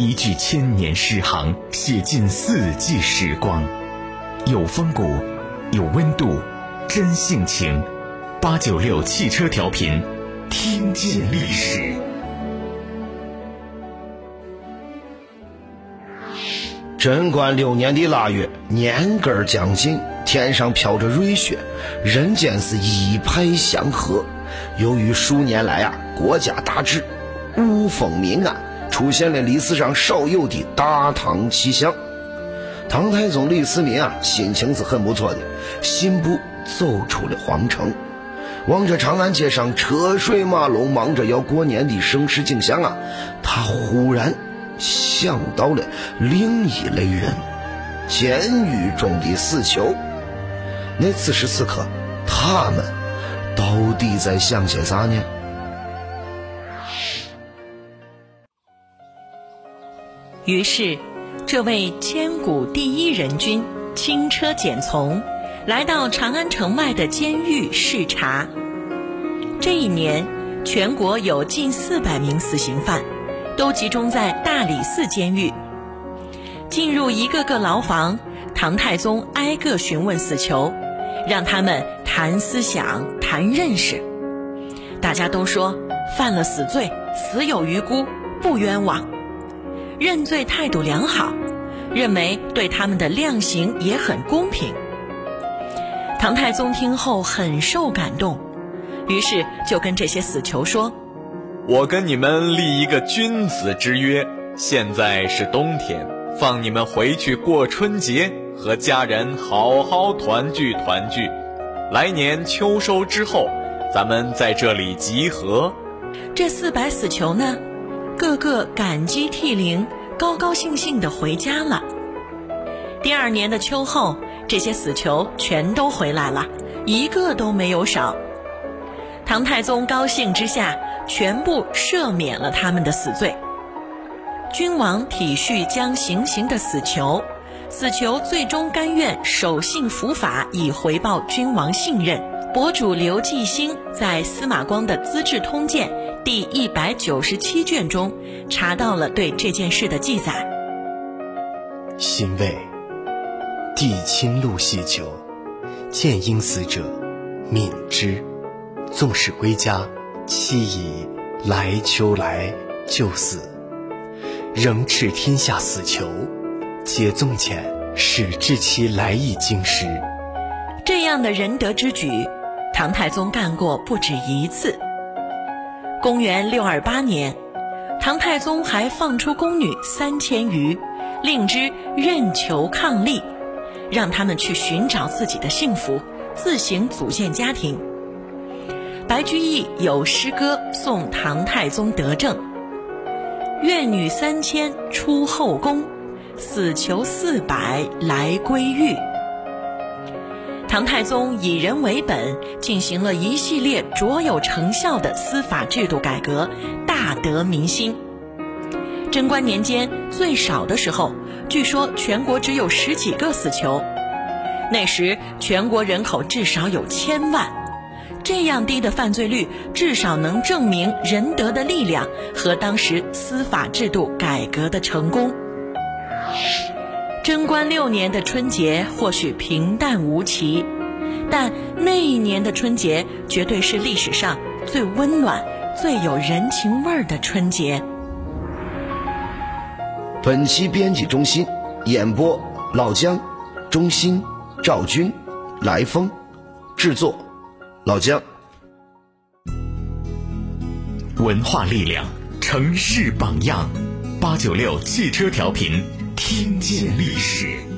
一句千年诗行，写尽四季时光，有风骨，有温度，真性情。八九六汽车调频，听见历史。贞观六年的腊月，年根将近，天上飘着瑞雪，人间是一派祥和。由于数年来啊，国家大治，五风民安。出现了历史上少有的大唐气象。唐太宗李世民啊，心情是很不错的，信步走出了皇城，望着长安街上车水马龙、忙着要过年的盛世景象啊，他忽然想到了另一类人——监狱中的死囚。那此时此刻，他们到底在想些啥呢？于是，这位千古第一人君轻车简从，来到长安城外的监狱视察。这一年，全国有近四百名死刑犯，都集中在大理寺监狱。进入一个个牢房，唐太宗挨个询问死囚，让他们谈思想、谈认识。大家都说犯了死罪，死有余辜，不冤枉。认罪态度良好，认为对他们的量刑也很公平。唐太宗听后很受感动，于是就跟这些死囚说：“我跟你们立一个君子之约，现在是冬天，放你们回去过春节，和家人好好团聚团聚。来年秋收之后，咱们在这里集合。”这四百死囚呢？个个感激涕零，高高兴兴地回家了。第二年的秋后，这些死囚全都回来了，一个都没有少。唐太宗高兴之下，全部赦免了他们的死罪。君王体恤将行刑的死囚，死囚最终甘愿守信伏法，以回报君王信任。博主刘继兴在司马光的《资治通鉴》第一百九十七卷中查到了对这件事的记载。辛未，帝亲录细囚，见应死者，悯之。纵使归家，期以来秋来就死，仍斥天下死囚，皆纵遣，使至其来意京师。这样的仁德之举。唐太宗干过不止一次。公元六二八年，唐太宗还放出宫女三千余，令之任求伉俪，让他们去寻找自己的幸福，自行组建家庭。白居易有诗歌颂唐太宗德政：“怨女三千出后宫，死囚四百来归狱。”唐太宗以人为本，进行了一系列卓有成效的司法制度改革，大得民心。贞观年间最少的时候，据说全国只有十几个死囚。那时全国人口至少有千万，这样低的犯罪率，至少能证明仁德的力量和当时司法制度改革的成功。贞观六年的春节或许平淡无奇，但那一年的春节绝对是历史上最温暖、最有人情味儿的春节。本期编辑中心演播：老姜、中心、赵军、来风，制作：老姜。文化力量，城市榜样，八九六汽车调频。听见历史。